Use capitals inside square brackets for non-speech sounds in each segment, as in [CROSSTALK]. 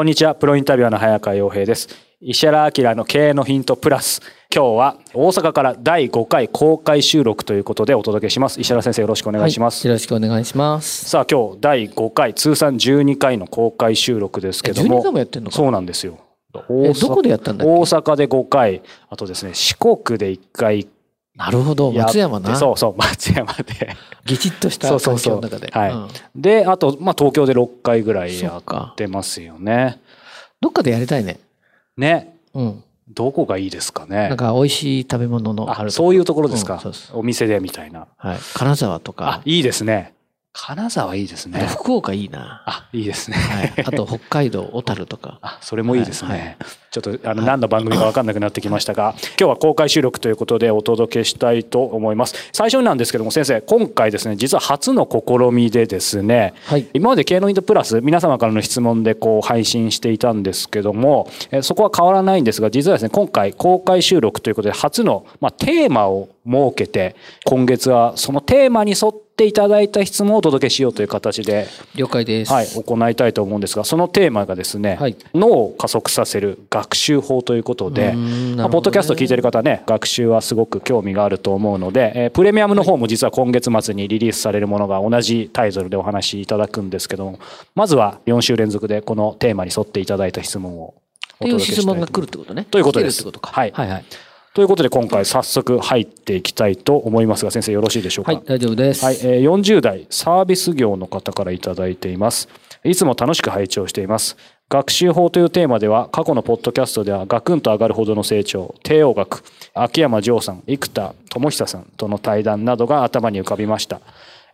こんにちは、プロインタビュアーの早川洋平です。石原明の経営のヒントプラス。今日は大阪から第5回公開収録ということでお届けします。石原先生よろしくお願いします。はい、よろしくお願いします。さあ今日第5回通算12回の公開収録ですけども。12回もやってんのかそうなんですよ。えどこでやったんだ大阪で5回、あとですね、四国で1回なるほど、松山な。そうそう、[LAUGHS] 松山で。ぎちっとした環そうそうそう境の中で。はいうんで、あと、まあ東京で6回ぐらいやってますよね。どっかでやりたいね。ね。うん。どこがいいですかねなん。か美味しい食べ物のああるそういうところですか、うんお店でみたいな。はい。金沢とあか、、いいですね。金沢いいですね。福岡いいな。あ、いいですね。はい。あと北海道、[LAUGHS] 小樽とか。あ、それもいいですね。はいはいちょっとあの何の番組か分かんなくなってきましたが、今日は公開収録ということでお届けしたいと思います。最初になんですけども先生、今回ですね、実は初の試みでですね、はい。今まで経営のイントプラス皆様からの質問でこう配信していたんですけどもえーそこは変わらないんですが実はですね今回公開収録ということで初のまあテーマを設けて今月はそのテーマに沿っていただいた質問をお届けしようという形で、了解です。はい、行いたいと思うんですがそのテーマがですね、はい脳を加速させる学習法ということで、ねポッドキャスト聞いてる方はね学習はすごく興味があると思うので、えープレミアムの方も実は今月末にリリースされるものが同じタイトルでお話しいただくんですけどもまずは4週連続でこのテーマに沿っていただいた質問をお届けしたい質問が来るってことね。ということです。はいはいはい。ということで今回早速入っていきたいと思いますが先生よろしいでしょうか？はい、大丈夫です。はい、えー40代サービス業の方からいただいています。いつも楽しく拝聴しています。学習法というテーマでは過去のポッドキャストではガクンと上がるほどの成長、帝王学、秋山城さん、生田智久さんとの対談などが頭に浮かびました。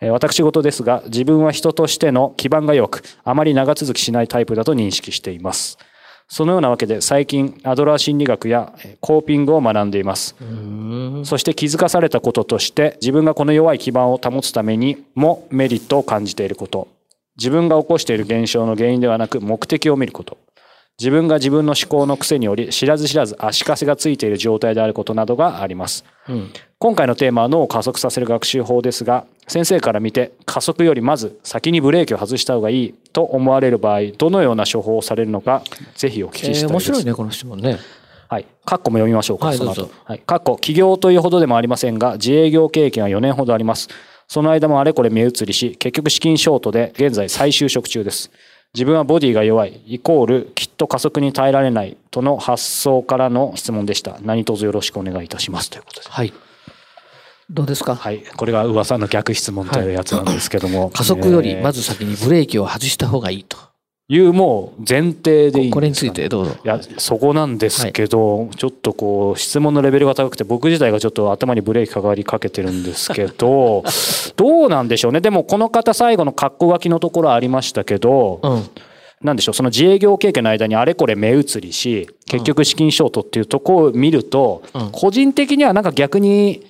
えー私事ですが自分は人としての基盤が弱くあまり長続きしないタイプだと認識しています。そのようなわけで最近アドラー心理学やえーコーピングを学んでいます。そして気づかされたこととして自分がこの弱い基盤を保つためにもメリットを感じていること。自分が起こしている現象の原因ではなく目的を見ること自分が自分の思考の癖により知らず知らず足かせがついている状態であることなどがありますうん。今回のテーマは脳を加速させる学習法ですが先生から見て加速よりまず先にブレーキを外した方がいいと思われる場合どのような処方をされるのかぜひお聞きえーしたいです、面白いね、この質問ね。はい。カッコも読みましょうか、その後はいどうぞ。はい。カッコ、起業というほどでもありませんが、自営業経験は4年ほどあります。その間もあれこれ目移りし、結局資金ショートで現在再就職中です。自分はボディが弱い、イコール、きっと加速に耐えられない、との発想からの質問でした。何卒よろしくお願いいたします。ということです。はい。どうですか？はい。これが噂の逆質問というやつなんですけども。加速よりえーまず先にブレーキを外した方がいいと。いうもう前提でいいんですかねこれについてどうぞ。いや、そこなんですけど、ちょっとこう、質問のレベルが高くて、僕自体がちょっと頭にブレーキかかりかけてるんですけど、[LAUGHS] どうなんでしょうね。でも、この方最後の格好書きのところありましたけど、うん。なんでしょう、その自営業経験の間にあれこれ目移りし、結局資金ショートっていうところを見ると、うん個人的にはなんか逆に、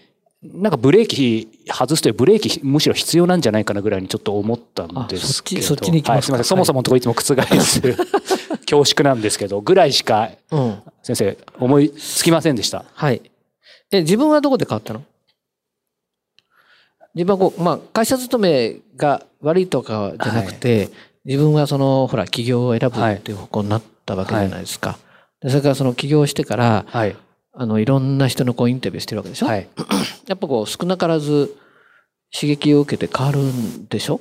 なんかブレーキ外すというブレーキむしろ必要なんじゃないかなぐらいにちょっと思ったんですけど。あ [LAUGHS] そっちに行きますかはい、すみません。そもそものところいつも覆す恐縮なんですけど、ぐらいしかうん。先生思いつきませんでした？はい。え、自分はどこで変わったの？自分はこう、まあ、会社勤めが悪いとかじゃなくて、自分はその、ほら、起業を選ぶっていう方向になったわけじゃないですか。でそれからその起業してから、はい。あの、いろんな人のこうインタビューしてるわけでしょ、はい。[CLEARS THROAT] やっぱこう、少なからず刺激を受けて変わるんでしょ？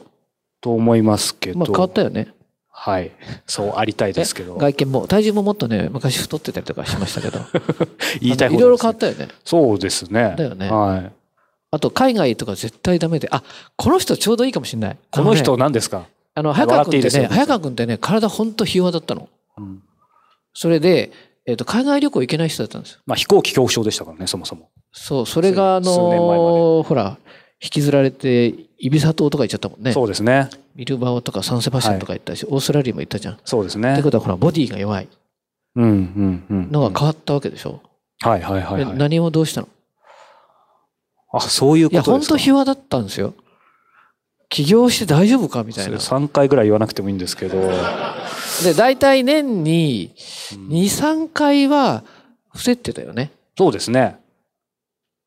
と思いますけど。まあ、変わったよね。はい。そうありたいですけど。[LAUGHS] 外見も、体重ももっとね、昔太ってたりとかしましたけど。[LAUGHS] 言いたいいろいろ変わったよね。そうですね。だよねはい。あと、海外とか絶対ダメで、あ、この人ちょうどいいかもしれない。この人何ですか？あの、早川君ってね、早川君ってね、体ほんとひ弱だったの。うんそれで、えっ、と、海外旅行行けない人だったんですよ。まあ飛行機恐怖症でしたからね、そもそも。そう、それがあのほら、引きずられて、イビサ島とか行っちゃったもんね。そうですね。ミルバオとかサンセバスチャンとか行ったし、オーストラリアも行ったじゃん。っそうですねて。ことは、ほら、ボディが弱いうんうんうん。のが変わったわけでしょ。はいはいはい、ではい。何をどうしたの？あ、そういういや、ことですか？本当ひ弱だったんですよ。起業して大丈夫か？みたいな。3回ぐらい言わなくてもいいんですけど。で、大体年に2、3回は伏せってたよね。そうですね。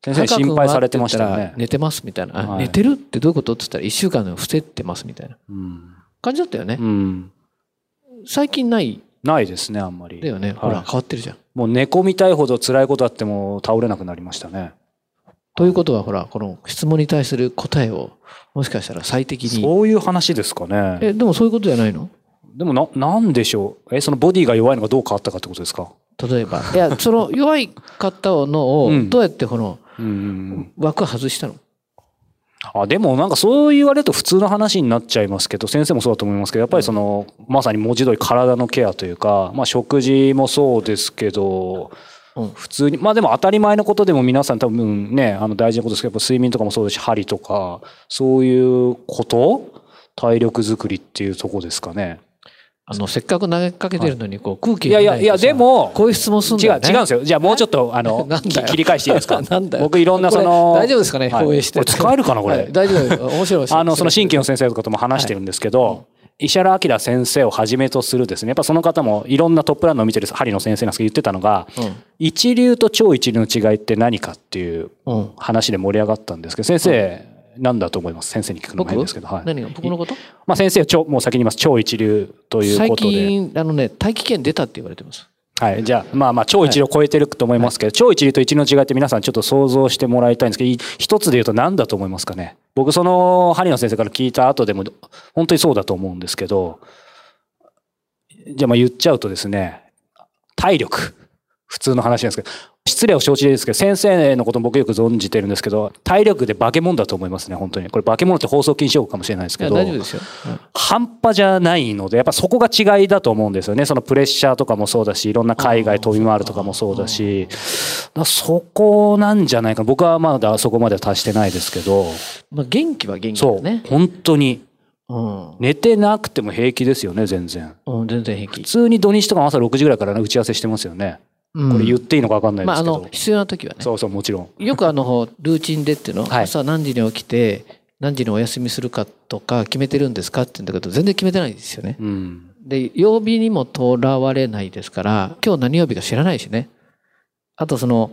先生心配されてましたよね。寝てますみたいな。あはい寝てるってどういうことって言ったら1週間で伏せってますみたいなうん。感じだったよね。うん。最近ないないですね、あんまり。だよね。はいほら、変わってるじゃん。もう寝込みたいほど辛いことあっても倒れなくなりましたね。ということは、ほら、この質問に対する答えを、もしかしたら最適に。そういう話ですかね。え、でもそういうことじゃないの？でもな、なんでしょう？え、そのボディが弱いのがどう変わったかってことですか？例えば。いや、その弱い方のをう、んどうやってこの。枠外したの？あでもなんかそう言われると普通の話になっちゃいますけど先生もそうだと思いますけどやっぱりそのまさに文字通り体のケアというか、まあ、食事もそうですけどうん普通にまあでも当たり前のことでも皆さん多分ねあの大事なことですけどやっぱ睡眠とかもそうですし針とかそういうこと？体力づくりっていうとこですかね。あの、せっかく投げかけてるのに、こう、空気い。やいやいやでもこういう質問すんだ違うよね。違うんですよ。じゃあもうちょっと [LAUGHS] あの切り返していいですか？[LAUGHS] 僕いろんなそこのれ大丈夫ですかね？はい。放映してこれ使えるかなこれ、はい。大丈夫。面白い。[LAUGHS] あのその新規の先生とかとも話してるんですけど、石原明先生をはじめとするですね。やっぱその方もいろんなトップランナーを見てる針の先生なんですけど言ってたのが一流と超一流の違いって何かっていううん。うん。話で盛り上がったんですけど先生何だと思います。先生に聞くのも僕？変ですけど、はい。何が？僕のこと？まあ、先生は超もう先に言います。超一流という最ことで、近、あのね、大気圏出たって言われてます。はい、じゃあまあまあ超一流を超えてると思いますけど、超一流と一流の違いって皆さんちょっと想像してもらいたいんですけどい一つで言うと何だと思いますかね？僕その針野先生から聞いた後でも本当にそうだと思うんですけどじゃあまあ言っちゃうとですね体力普通の話なんですけど失礼を承知ですけど先生のことも僕よく存じてるんですけど体力で化け物だと思いますね本当に。これ化け物って放送禁止用語かもしれないですけど半端じゃないのでやっぱそこが違いだと思うんですよね。そのプレッシャーとかもそうだしいろんな海外飛び回るとかもそうだし。だそこなんじゃないかな。僕はまだそこまでは達してないですけど。まあ、元気は元気そう。だね。本当に。うん。寝てなくても平気ですよね全然。うん、全然平気。普。通に土日とかも朝6時ぐらいからね打ち合わせしてますよねここれ言っていいのか分かんないまあ、ですけど、あの、必要な時はね。そうそうもちろんよくあの、ルーチンでっていうの、はい朝何時に起きて、何時にお休みするかとか決めてるんですかって言うんだけど、全然決めてないですよね。うんで、曜日にもとらわれないですから、今日何曜日か知らないしね。あとその、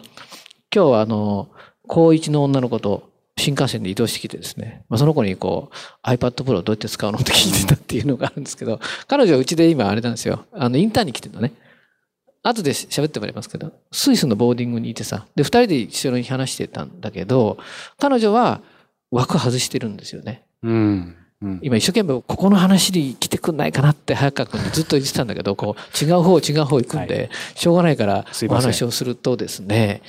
今日はあの、高一の女の子と新幹線で移動してきてですね、まあ、その子にこう、iPad Pro どうやって使うのって聞いてたっていうのがあるんですけど、彼女はうちで今あれなんですよ。あの、インターンに来てるのね。後で喋ってもらいますけど、スイスのボーディングにいてさ、で、二人で一緒に話してたんだけど、彼女は枠外してるんですよね。うんうん。今一生懸命ここの話に来てくんないかなって早川君にずっと言ってたんだけど、こう違う方違う方行くんで、しょうがないからお話をするとですね、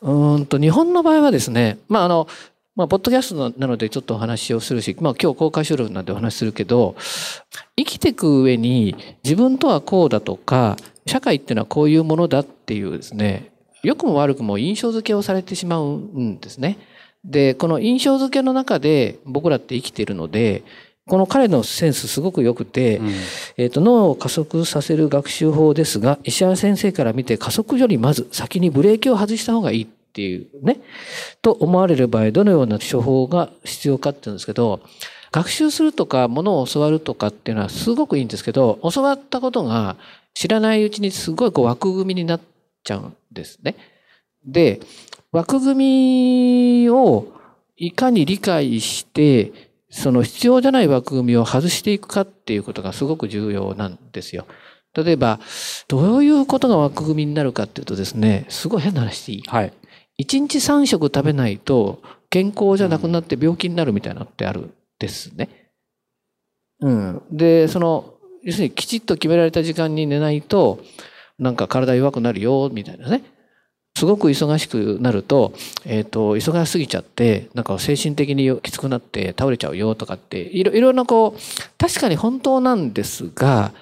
うーんと日本の場合はですね、まああの、まあ、ポッドキャストなのでちょっとお話をするし、まあ今日公開収録なんでお話しするけど、生きていく上に自分とはこうだとか、社会っていうのはこういうものだっていうですね、良くも悪くも印象付けをされてしまうんですね。で、この印象付けの中で僕らって生きているので、この彼のセンスすごく良くて、うん。えっと脳を加速させる学習法ですが石原先生から見て加速よりまず先にブレーキを外した方がいいっていうね。と思われる場合どのような処方が必要かっていうんですけど学習するとかものを教わるとかっていうのはすごくいいんですけど教わったことが知らないうちにすごいこう枠組みになっちゃうんですね。で枠組みをいかに理解してその必要じゃない枠組みを外していくかっていうことがすごく重要なんですよ。例えば、どういうことが枠組みになるかっていうとですね、すごい変な話でいい。はい1日3食食べないと健康じゃなくなって病気になるみたいなのってあるんですね。うん。で、その、要するにきちっと決められた時間に寝ないと、なんか体弱くなるよ、みたいなね。すごく忙しくなると、えっ、と、忙しすぎちゃって、なんか精神的にきつくなって倒れちゃうよとかって、いろいろなこう、確かに本当なんですが、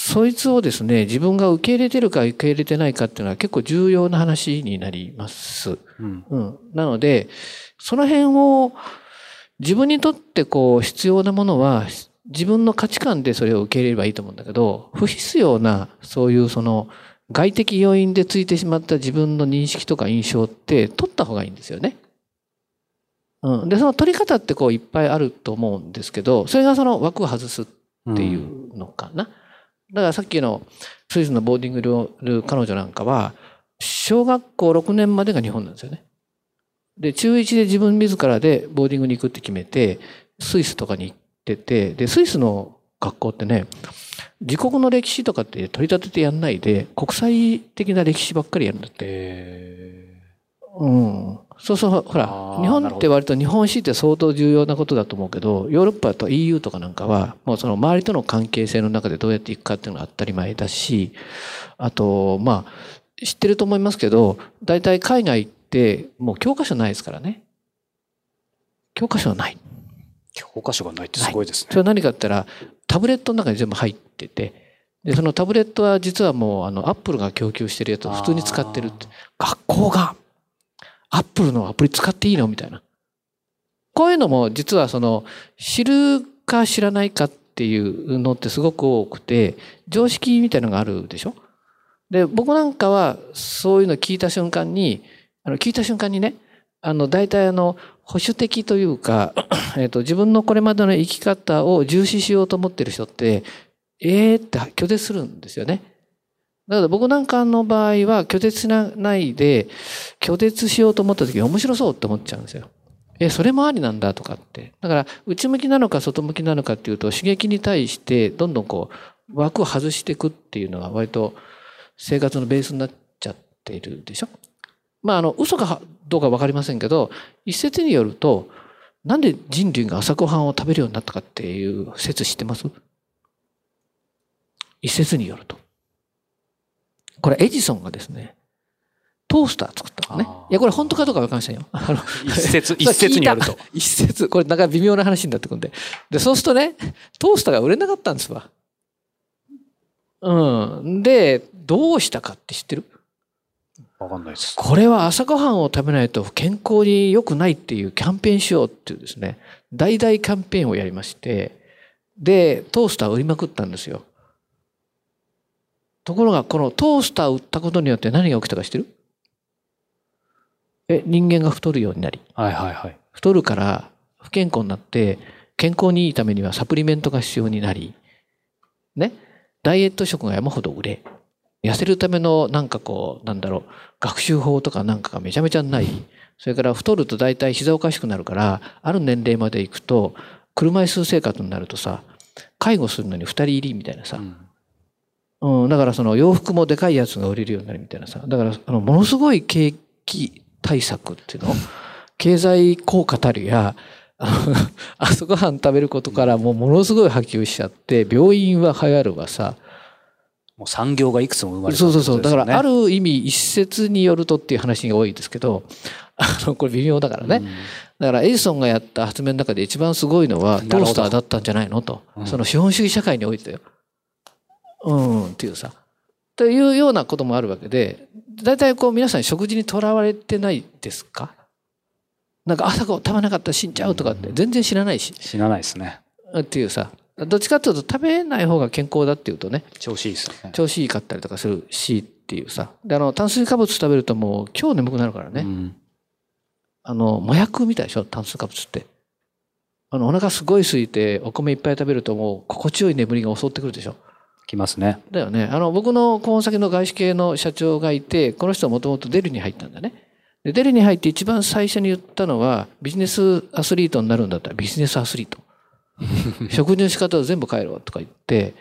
そいつをですね、自分が受け入れてるか受け入れてないかっていうのは結構重要な話になります。うん、うん、なので、その辺を自分にとってこう必要なものは自分の価値観でそれを受け入れればいいと思うんだけど、不必要なそういうその外的要因でついてしまった自分の認識とか印象って取った方がいいんですよね。うん。で、その取り方ってこういっぱいあると思うんですけど、それがその枠を外すっていうのかな。うん、だからさっきのスイスのボーディングにいる彼女なんかは、小学校6年までが日本なんですよね。で、中1で自分自らでボーディングに行くって決めて、スイスとかに行ってて、で、スイスの学校ってね、自国の歴史とかって取り立ててやんないで、国際的な歴史ばっかりやるんだって。うん。そうそう、ほら、日本って割と日本史って相当重要なことだと思うけど、ヨーロッパと EU とかなんかは、もうその周りとの関係性の中でどうやっていくかっていうのが当たり前だし、あと、まあ、知ってると思いますけど、大体海外ってもう教科書ないですからね。教科書はない。教科書がないってすごいですね。それは何かって言ったら、タブレットの中に全部入ってて、で、そのタブレットは実はもう、あの、アップルが供給してるやつを普通に使ってるって。学校が、アップルのアプリ使っていいのみたいな。こういうのも実はその、知るか知らないかっていうのってすごく多くて、常識みたいのがあるでしょ？で、僕なんかはそういうの聞いた瞬間に、あの、聞いた瞬間にね、あの、大体あの、保守的というか、[COUGHS] えっと、自分のこれまでの生き方を重視しようと思ってる人って、ええー、って拒絶するんですよね。だから僕なんかの場合は拒絶しないで、拒絶しようと思った時に面白そうって思っちゃうんですよ。え、それもありなんだとかって。だから、内向きなのか外向きなのかっていうと、刺激に対して、どんどんこう、枠を外していくっていうのが割と生活のベースになっちゃっているでしょまあ、あの、嘘かどうかわかりませんけど、一説によると、なんで人類が朝ごはんを食べるようになったかっていう説知ってます？一説によると。これエジソンがですね、トースター作ったのね。いや、これ本当かどうかわかりませんよ。あの、一説、[LAUGHS] 一説によると。一説。これなんか微妙な話になってくるんで。で、そうするとね、トースターが売れなかったんですわ。うん。で、どうしたかって知ってる？わかんないです。これは朝ごはんを食べないと健康に良くないっていうキャンペーンしようっていうですね、大々キャンペーンをやりまして、で、トースター売りまくったんですよ。ところが、このトースターを売ったことによって何が起きたか知ってる？え、人間が太るようになり。はいはいはい。太るから不健康になって、健康にいいためにはサプリメントが必要になり、ね。ダイエット食が山ほど売れ、痩せるためのなんかこう、なんだろう、学習法とかなんかがめちゃめちゃない。それから太ると大体膝おかしくなるから、ある年齢まで行くと、車椅子生活になるとさ、介護するのに二人入りみたいなさ。うん、うん、だからその洋服もでかいやつが売れるようになるみたいなさ。だから、あの、ものすごい景気対策っていうの？経済効果たるや、[LAUGHS] 朝ごはん食べることからもうものすごい波及しちゃって、病院は流行るわさ、もう産業がいくつも生まれた、ね、そうそうそう。だからある意味一説によるとっていう話が多いですけど、[LAUGHS] あの、これ微妙だからね。うん、だからエジソンがやった発明の中で一番すごいのはトースターだったんじゃないのと。その資本主義社会においてよ。うん、っていうさ。というようなこともあるわけで、大体こう皆さん食事にとらわれてないですか？なんか朝ご食べなかったら死んじゃうとかって全然知らないし。知らないですね。っていうさ。どっちかっていうと食べない方が健康だっていうとね。調子いいですね。調子いいかったりとかするしっていうさ。で、あの、炭水化物食べるともう今日眠くなるからね。うん、あの、麻薬みたいでしょ？炭水化物って。あの、お腹すごい空いてお米いっぱい食べるともう心地よい眠りが襲ってくるでしょ？きますね。だよね。あの、僕の顧問先の外資系の社長がいて、この人はもともとデルに入ったんだね。でデルに入って一番最初に言ったのは、ビジネスアスリートになるんだったらビジネスアスリート。[LAUGHS] 食事の仕方を全部変えろとか言って、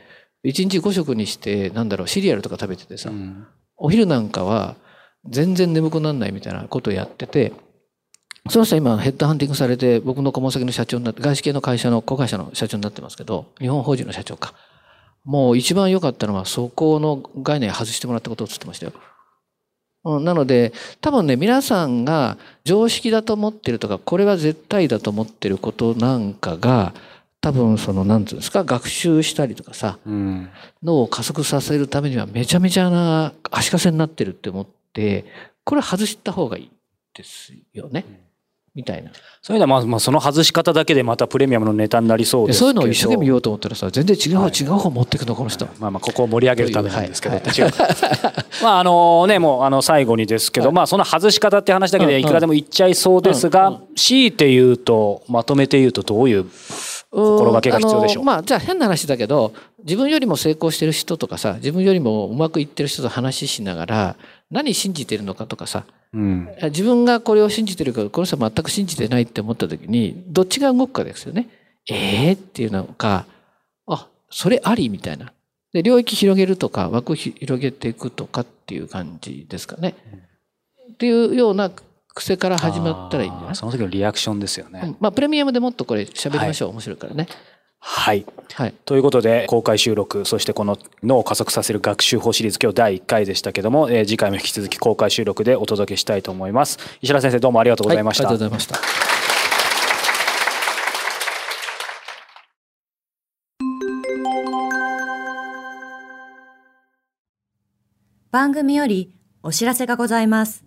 一日5食にして、なんだろう、シリアルとか食べててさ、うん、お昼なんかは全然眠くならないみたいなことをやってて、その人は今ヘッドハンティングされて僕の顧問先の社長になって、外資系の会社の子会社の社長になってますけど、日本法人の社長か。もう一番良かったのはそこの概念外してもらったことを言ってましたよ。うん、なので多分ね皆さんが常識だと思ってるとかこれは絶対だと思ってることなんかが多分その何て言うんですか学習したりとかさうん。脳を加速させるためにはめちゃめちゃな足かせになってるって思ってこれ外した方がいいですよね。みたいな。そういうのはまあ、まあ、その外し方だけでまたプレミアムのネタになりそうですけど。でそういうのを一生懸命言おうと思ったらさ全然違う方、はい違う方持ってくのこの人。まあまあここを盛り上げるためなんですけど、はい違う [LAUGHS] まああのねもうあの最後にですけど、はいまあその外し方って話だけうんうんでいくらでも言っちゃいそうですが、うんう強いて言うとまとめて言うとどういう心がけが必要でしょうまあじゃあ変な話だけど自分よりも成功してる人とかさ自分よりもうまくいってる人と話しながら何信じてるのかとかさうん自分がこれを信じてるけどこの人は全く信じてないって思った時にどっちが動くかですよね。えーっていうのかあそれありみたいな。で領域広げるとか枠広げていくとかっていう感じですかね。っていうような癖から始まったらいいんじゃない？その時のリアクションですよね、うん。まあプレミアムでもっとこれ喋りましょう、面白いからね。はい。はい。ということで公開収録そしてこの脳を加速させる学習法シリーズ今日第1回でしたけども、えー次回も引き続き公開収録でお届けしたいと思います。石原先生どうもありがとうございました、はい、ありがとうございました。番組よりお知らせがございます。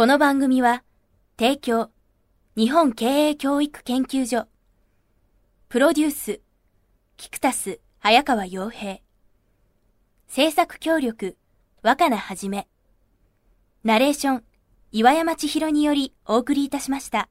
この番組は提供日本経営教育研究所。プロデュースキクタス早川洋平。制作協力若菜はじめ。ナレーション岩山千尋によりお送りいたしました。